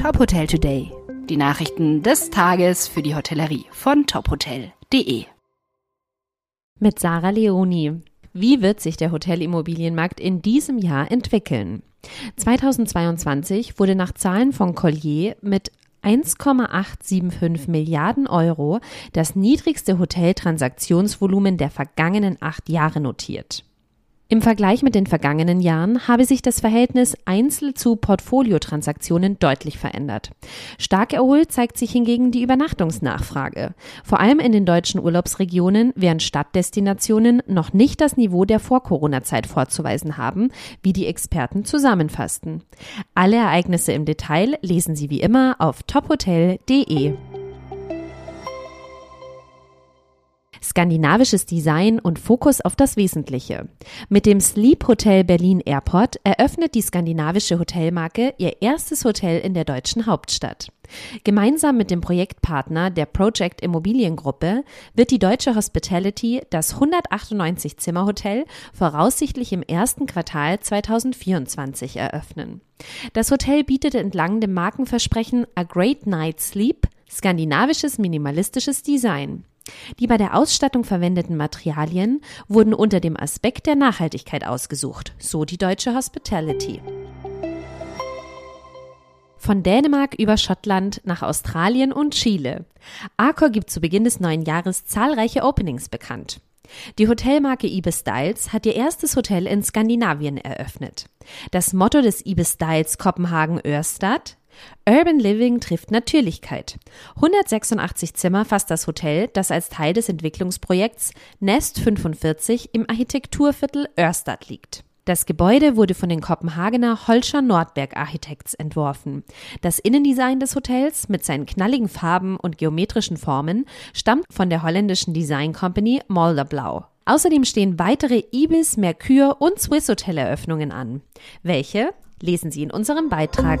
Top Hotel Today. Die Nachrichten des Tages für die Hotellerie von tophotel.de. Mit Sarah Leoni. Wie wird sich der Hotelimmobilienmarkt in diesem Jahr entwickeln? 2022 wurde nach Zahlen von Collier mit 1,875 Milliarden Euro das niedrigste Hoteltransaktionsvolumen der vergangenen acht Jahre notiert. Im Vergleich mit den vergangenen Jahren habe sich das Verhältnis Einzel- zu Portfoliotransaktionen deutlich verändert. Stark erholt zeigt sich hingegen die Übernachtungsnachfrage. Vor allem in den deutschen Urlaubsregionen, während Stadtdestinationen noch nicht das Niveau der Vor-Corona-Zeit vorzuweisen haben, wie die Experten zusammenfassten. Alle Ereignisse im Detail lesen Sie wie immer auf tophotel.de. skandinavisches Design und Fokus auf das Wesentliche. Mit dem Sleep Hotel Berlin Airport eröffnet die skandinavische Hotelmarke ihr erstes Hotel in der deutschen Hauptstadt. Gemeinsam mit dem Projektpartner der Project Immobiliengruppe wird die deutsche Hospitality das 198 Zimmer Hotel voraussichtlich im ersten Quartal 2024 eröffnen. Das Hotel bietet entlang dem Markenversprechen A Great Night Sleep skandinavisches minimalistisches Design. Die bei der Ausstattung verwendeten Materialien wurden unter dem Aspekt der Nachhaltigkeit ausgesucht, so die deutsche Hospitality. Von Dänemark über Schottland nach Australien und Chile. Accor gibt zu Beginn des neuen Jahres zahlreiche Openings bekannt. Die Hotelmarke Ibis Styles hat ihr erstes Hotel in Skandinavien eröffnet. Das Motto des Ibis Styles Kopenhagen Örstad Urban Living trifft Natürlichkeit. 186 Zimmer fasst das Hotel, das als Teil des Entwicklungsprojekts Nest 45 im Architekturviertel Örstad liegt. Das Gebäude wurde von den Kopenhagener Holscher Nordberg Architects entworfen. Das Innendesign des Hotels mit seinen knalligen Farben und geometrischen Formen stammt von der holländischen Design Company Molderblau. Außerdem stehen weitere Ibis, Mercure und Swiss Hoteleröffnungen an. Welche? Lesen Sie in unserem Beitrag.